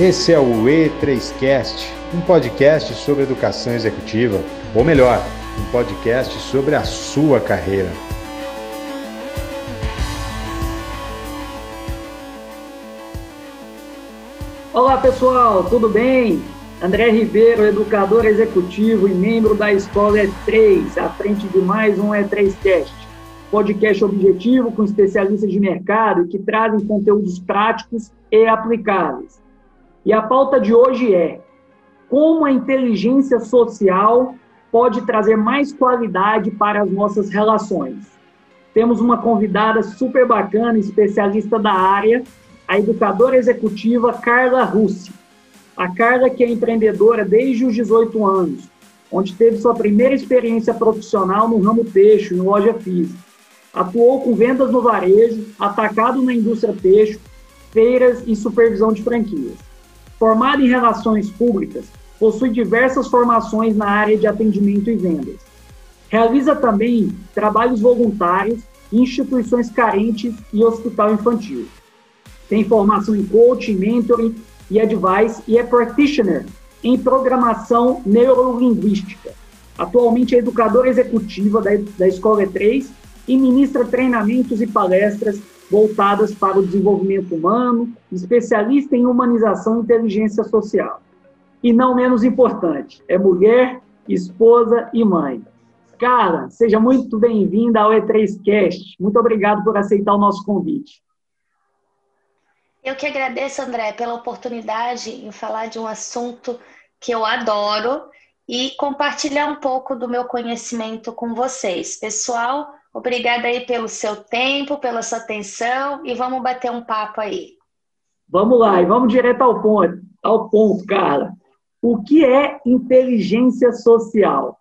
Esse é o E3Cast, um podcast sobre educação executiva, ou melhor, um podcast sobre a sua carreira. Olá pessoal, tudo bem? André Ribeiro, educador executivo e membro da Escola E3, à frente de mais um E3Cast, podcast objetivo com especialistas de mercado que trazem conteúdos práticos e aplicáveis. E a pauta de hoje é como a inteligência social pode trazer mais qualidade para as nossas relações. Temos uma convidada super bacana, especialista da área, a educadora executiva Carla Russi. A Carla, que é empreendedora desde os 18 anos, onde teve sua primeira experiência profissional no ramo peixe, em loja física. Atuou com vendas no varejo, atacado na indústria peixe, feiras e supervisão de franquias. Formada em relações públicas, possui diversas formações na área de atendimento e vendas. Realiza também trabalhos voluntários em instituições carentes e hospital infantil. Tem formação em coaching, mentoring e advice e é practitioner em programação neurolinguística. Atualmente é educadora executiva da, da Escola E3 e ministra treinamentos e palestras voltadas para o desenvolvimento humano, especialista em humanização e inteligência social. E não menos importante, é mulher, esposa e mãe. Cara, seja muito bem-vinda ao E3Cast. Muito obrigado por aceitar o nosso convite. Eu que agradeço, André, pela oportunidade em falar de um assunto que eu adoro e compartilhar um pouco do meu conhecimento com vocês. Pessoal, obrigada aí pelo seu tempo, pela sua atenção e vamos bater um papo aí. Vamos lá, e vamos direto ao ponto, ao ponto, Carla. O que é inteligência social?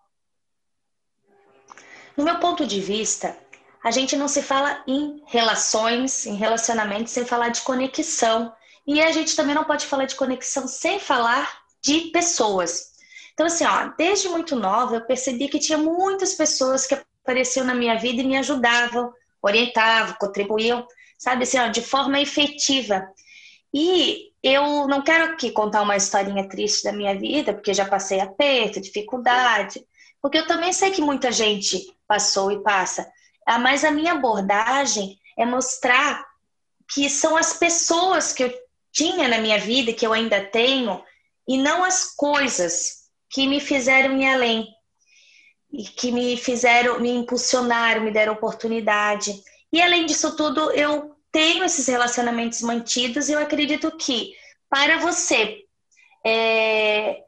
No meu ponto de vista, a gente não se fala em relações, em relacionamentos, sem falar de conexão. E a gente também não pode falar de conexão sem falar de pessoas. Então, assim, ó, desde muito nova, eu percebi que tinha muitas pessoas que apareciam na minha vida e me ajudavam, orientavam, contribuíam, sabe, assim, ó, de forma efetiva. E eu não quero aqui contar uma historinha triste da minha vida, porque já passei aperto, dificuldade, porque eu também sei que muita gente passou e passa. Ah, mas a minha abordagem é mostrar que são as pessoas que eu tinha na minha vida, que eu ainda tenho, e não as coisas que me fizeram ir além e que me fizeram, me impulsionaram, me deram oportunidade. E além disso tudo, eu tenho esses relacionamentos mantidos e eu acredito que para você, é,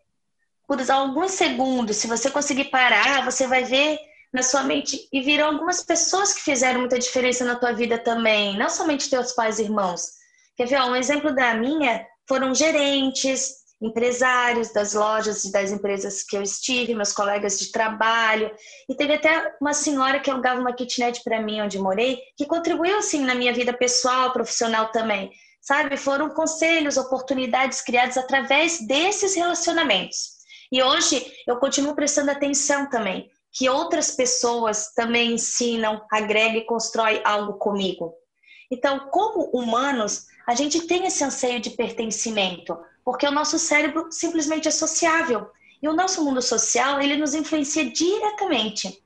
por alguns segundos, se você conseguir parar, você vai ver na sua mente e viram algumas pessoas que fizeram muita diferença na tua vida também, não somente teus pais e irmãos. Quer ver? um exemplo da minha foram gerentes, empresários das lojas e das empresas que eu estive, meus colegas de trabalho, e teve até uma senhora que alugava uma kitnet para mim onde morei, que contribuiu assim na minha vida pessoal, profissional também. Sabe? Foram conselhos, oportunidades criadas através desses relacionamentos. E hoje eu continuo prestando atenção também que outras pessoas também ensinam, agregam e constroem algo comigo. Então, como humanos, a gente tem esse anseio de pertencimento, porque o nosso cérebro simplesmente é sociável. E o nosso mundo social, ele nos influencia diretamente.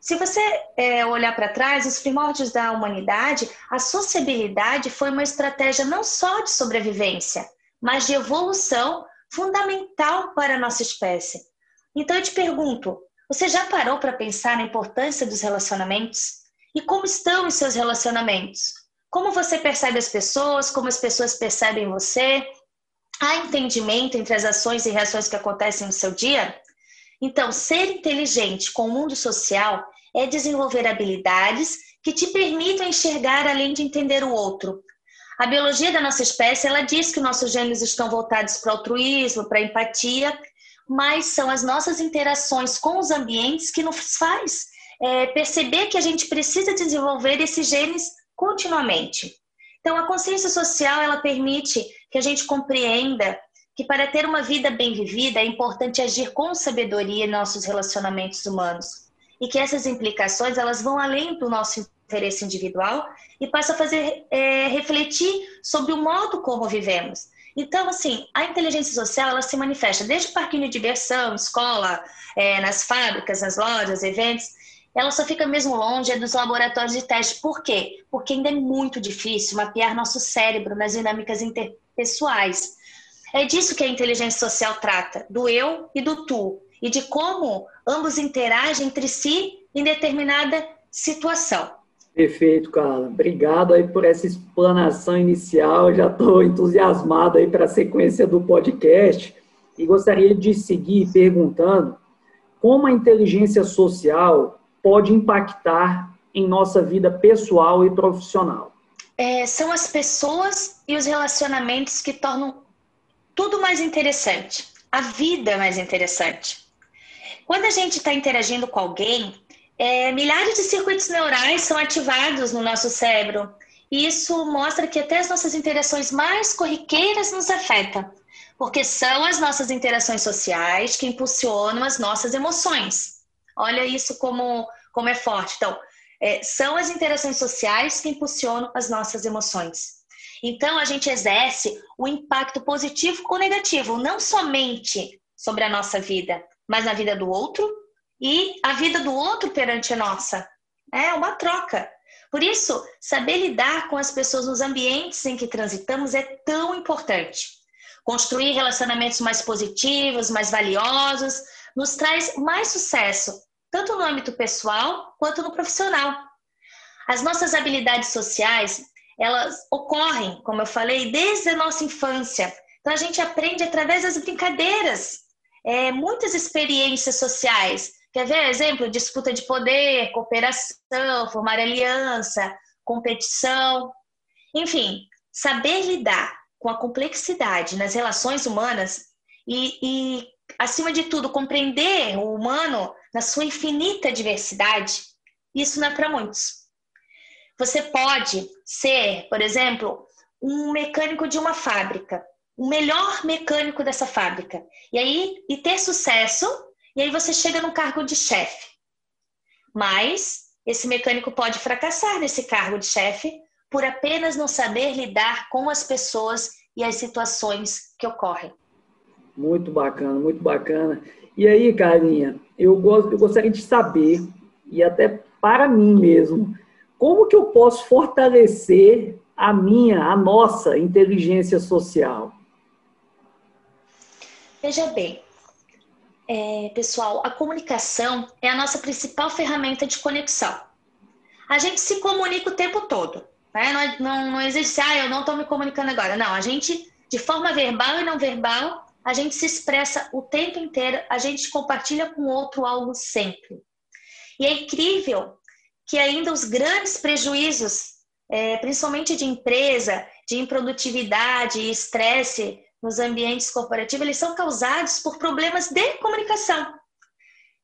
Se você é, olhar para trás, os primórdios da humanidade, a sociabilidade foi uma estratégia não só de sobrevivência, mas de evolução fundamental para a nossa espécie. Então eu te pergunto, você já parou para pensar na importância dos relacionamentos? E como estão os seus relacionamentos? Como você percebe as pessoas? Como as pessoas percebem você? Há entendimento entre as ações e reações que acontecem no seu dia? Então, ser inteligente com o mundo social é desenvolver habilidades que te permitam enxergar além de entender o outro. A biologia da nossa espécie, ela diz que nossos gênios estão voltados para o altruísmo, para a empatia mas são as nossas interações com os ambientes que nos faz é, perceber que a gente precisa desenvolver esses genes continuamente. Então, a consciência social ela permite que a gente compreenda que para ter uma vida bem vivida é importante agir com sabedoria em nossos relacionamentos humanos e que essas implicações elas vão além do nosso interesse individual e passa a fazer é, refletir sobre o modo como vivemos. Então, assim, a inteligência social ela se manifesta desde o parquinho de diversão, escola, é, nas fábricas, nas lojas, eventos. Ela só fica mesmo longe dos laboratórios de teste. Por quê? Porque ainda é muito difícil mapear nosso cérebro nas dinâmicas interpessoais. É disso que a inteligência social trata, do eu e do tu, e de como ambos interagem entre si em determinada situação. Perfeito, Carla. Obrigado aí por essa explanação inicial. Já estou entusiasmado aí para a sequência do podcast e gostaria de seguir perguntando como a inteligência social pode impactar em nossa vida pessoal e profissional. É, são as pessoas e os relacionamentos que tornam tudo mais interessante, a vida mais interessante. Quando a gente está interagindo com alguém, é, milhares de circuitos neurais são ativados no nosso cérebro. E isso mostra que até as nossas interações mais corriqueiras nos afetam, porque são as nossas interações sociais que impulsionam as nossas emoções. Olha isso como, como é forte. Então, é, são as interações sociais que impulsionam as nossas emoções. Então, a gente exerce o impacto positivo ou negativo, não somente sobre a nossa vida, mas na vida do outro e a vida do outro perante a nossa. É uma troca. Por isso, saber lidar com as pessoas nos ambientes em que transitamos é tão importante. Construir relacionamentos mais positivos, mais valiosos, nos traz mais sucesso, tanto no âmbito pessoal quanto no profissional. As nossas habilidades sociais, elas ocorrem, como eu falei, desde a nossa infância. Então a gente aprende através das brincadeiras, é, muitas experiências sociais Quer ver exemplo? Disputa de poder, cooperação, formar aliança, competição. Enfim, saber lidar com a complexidade nas relações humanas e, e, acima de tudo, compreender o humano na sua infinita diversidade, isso não é para muitos. Você pode ser, por exemplo, um mecânico de uma fábrica, o melhor mecânico dessa fábrica, e aí e ter sucesso e aí você chega no cargo de chefe. Mas esse mecânico pode fracassar nesse cargo de chefe por apenas não saber lidar com as pessoas e as situações que ocorrem. Muito bacana, muito bacana. E aí, Carinha, eu, gosto, eu gostaria de saber, e até para mim mesmo, como que eu posso fortalecer a minha, a nossa inteligência social? Veja bem, é, pessoal, a comunicação é a nossa principal ferramenta de conexão. A gente se comunica o tempo todo. Né? Não, não, não existe, ah, eu não estou me comunicando agora. Não, a gente, de forma verbal e não verbal, a gente se expressa o tempo inteiro, a gente compartilha com o outro algo sempre. E é incrível que ainda os grandes prejuízos, é, principalmente de empresa, de improdutividade e estresse nos ambientes corporativos, eles são causados por problemas de comunicação.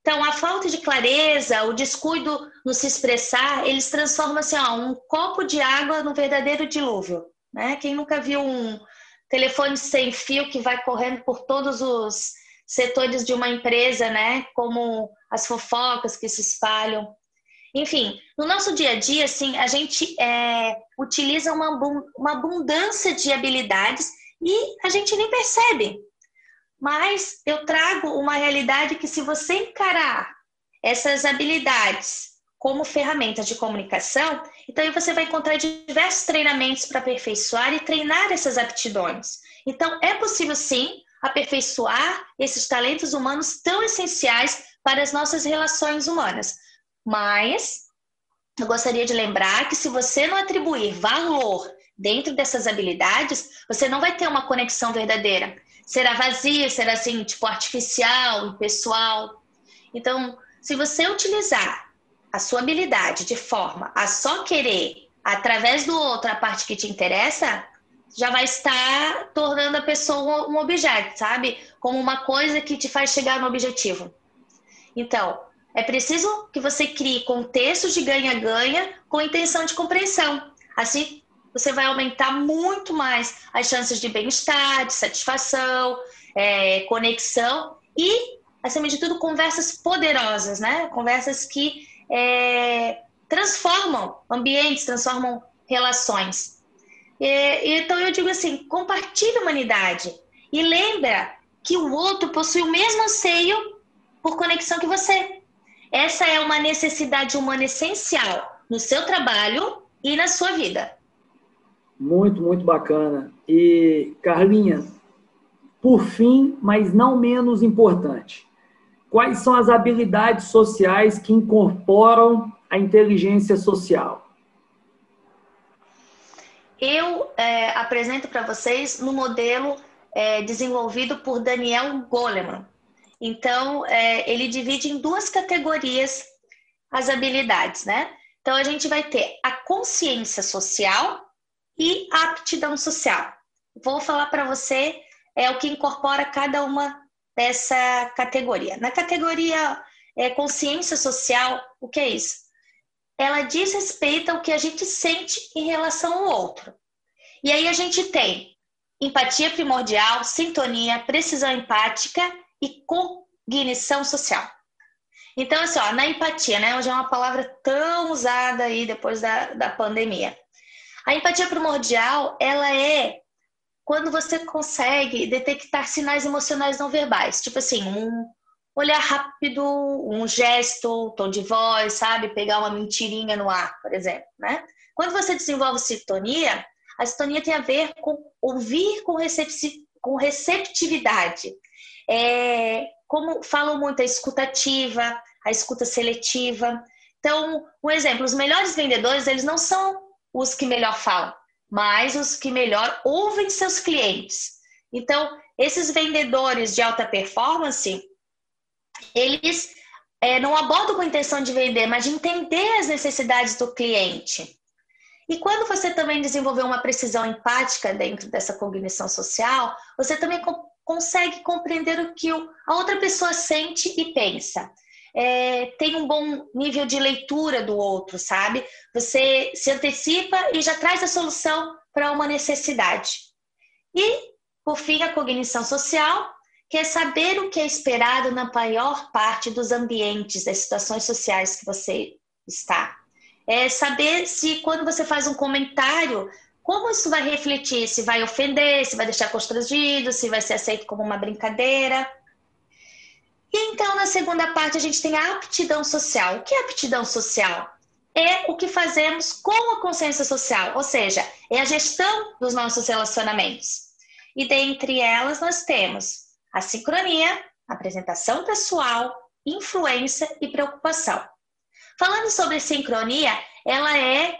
Então, a falta de clareza, o descuido no se expressar, eles transformam assim, ó, um copo de água no verdadeiro dilúvio. Né? Quem nunca viu um telefone sem fio que vai correndo por todos os setores de uma empresa, né? Como as fofocas que se espalham. Enfim, no nosso dia a dia, assim, a gente é, utiliza uma, uma abundância de habilidades e a gente nem percebe. Mas eu trago uma realidade que, se você encarar essas habilidades como ferramentas de comunicação, então aí você vai encontrar diversos treinamentos para aperfeiçoar e treinar essas aptidões. Então, é possível sim aperfeiçoar esses talentos humanos tão essenciais para as nossas relações humanas. Mas eu gostaria de lembrar que se você não atribuir valor dentro dessas habilidades, você não vai ter uma conexão verdadeira. Será vazia, será assim, tipo artificial, impessoal. Então, se você utilizar a sua habilidade de forma a só querer através do outro a parte que te interessa, já vai estar tornando a pessoa um objeto, sabe? Como uma coisa que te faz chegar no objetivo. Então, é preciso que você crie contextos de ganha-ganha com intenção de compreensão. Assim você vai aumentar muito mais as chances de bem-estar, de satisfação, é, conexão e, acima de tudo, conversas poderosas, né? Conversas que é, transformam ambientes, transformam relações. E, então eu digo assim, compartilhe a humanidade e lembra que o outro possui o mesmo anseio por conexão que você. Essa é uma necessidade humana essencial no seu trabalho e na sua vida. Muito, muito bacana. E Carlinha, por fim, mas não menos importante, quais são as habilidades sociais que incorporam a inteligência social? Eu é, apresento para vocês no modelo é, desenvolvido por Daniel Goleman. Então, é, ele divide em duas categorias as habilidades, né? Então, a gente vai ter a consciência social e a aptidão social. Vou falar para você é o que incorpora cada uma dessa categoria. Na categoria é, consciência social, o que é isso? Ela diz respeito ao que a gente sente em relação ao outro. E aí a gente tem empatia primordial, sintonia, precisão empática e cognição social. Então, assim, ó, na empatia, né? Hoje é uma palavra tão usada aí depois da, da pandemia. A empatia primordial, ela é quando você consegue detectar sinais emocionais não verbais, tipo assim, um olhar rápido, um gesto, tom de voz, sabe? Pegar uma mentirinha no ar, por exemplo, né? Quando você desenvolve sintonia, a sintonia tem a ver com ouvir com, com receptividade. É, como falam muito, a escutativa, a escuta seletiva. Então, um exemplo, os melhores vendedores, eles não são os que melhor falam, mas os que melhor ouvem seus clientes. Então, esses vendedores de alta performance, eles é, não abordam com a intenção de vender, mas de entender as necessidades do cliente. E quando você também desenvolver uma precisão empática dentro dessa cognição social, você também co consegue compreender o que a outra pessoa sente e pensa. É, tem um bom nível de leitura do outro, sabe? Você se antecipa e já traz a solução para uma necessidade. E, por fim, a cognição social, que é saber o que é esperado na maior parte dos ambientes, das situações sociais que você está é saber se quando você faz um comentário, como isso vai refletir, se vai ofender, se vai deixar constrangido, se vai ser aceito como uma brincadeira. E então, na segunda parte, a gente tem a aptidão social. O que é aptidão social? É o que fazemos com a consciência social, ou seja, é a gestão dos nossos relacionamentos. E dentre elas, nós temos a sincronia, apresentação pessoal, influência e preocupação. Falando sobre sincronia, ela é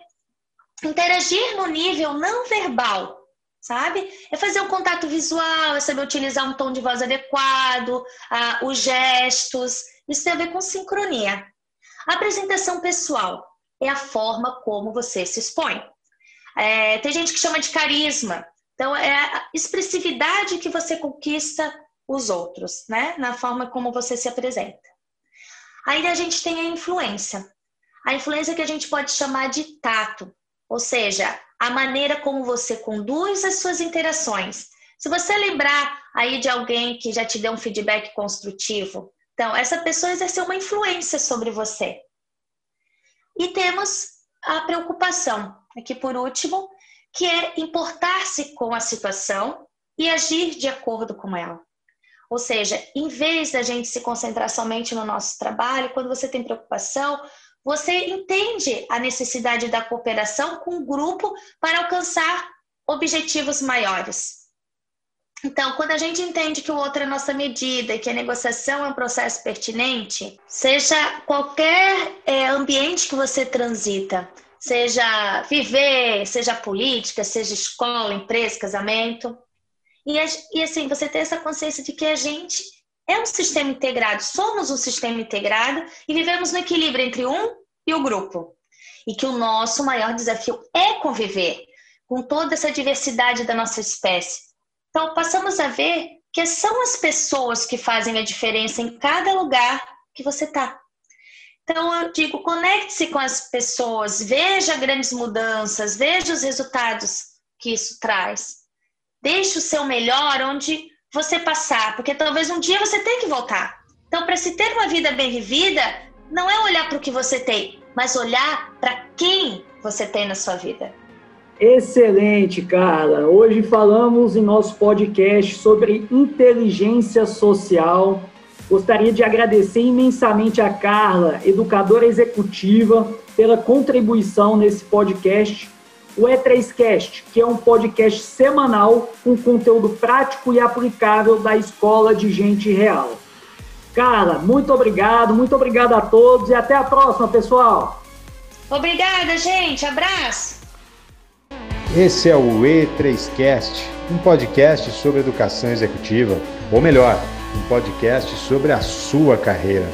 interagir no nível não verbal, sabe? É fazer um contato visual, é saber utilizar um tom de voz adequado, ah, os gestos. Isso tem a ver com sincronia. A apresentação pessoal é a forma como você se expõe. É, tem gente que chama de carisma. Então, é a expressividade que você conquista os outros, né? Na forma como você se apresenta. Aí a gente tem a influência. A influência que a gente pode chamar de tato, ou seja, a maneira como você conduz as suas interações. Se você lembrar aí de alguém que já te deu um feedback construtivo, então essa pessoa exerceu uma influência sobre você. E temos a preocupação, aqui por último, que é importar-se com a situação e agir de acordo com ela. Ou seja, em vez da gente se concentrar somente no nosso trabalho, quando você tem preocupação, você entende a necessidade da cooperação com o grupo para alcançar objetivos maiores. Então, quando a gente entende que o outro é nossa medida e que a negociação é um processo pertinente, seja qualquer é, ambiente que você transita, seja viver, seja política, seja escola, empresa, casamento, e, e assim, você ter essa consciência de que a gente é um sistema integrado, somos um sistema integrado e vivemos no equilíbrio entre um e o grupo. E que o nosso maior desafio é conviver com toda essa diversidade da nossa espécie. Então, passamos a ver que são as pessoas que fazem a diferença em cada lugar que você está. Então, eu digo, conecte-se com as pessoas, veja grandes mudanças, veja os resultados que isso traz. Deixe o seu melhor onde você passar, porque talvez um dia você tenha que voltar. Então, para se ter uma vida bem vivida, não é olhar para o que você tem, mas olhar para quem você tem na sua vida. Excelente, Carla. Hoje falamos em nosso podcast sobre inteligência social. Gostaria de agradecer imensamente a Carla, educadora executiva, pela contribuição nesse podcast. O E3Cast, que é um podcast semanal com conteúdo prático e aplicável da Escola de Gente Real. Carla, muito obrigado, muito obrigado a todos e até a próxima, pessoal. Obrigada, gente. Abraço. Esse é o E3Cast, um podcast sobre educação executiva, ou melhor, um podcast sobre a sua carreira.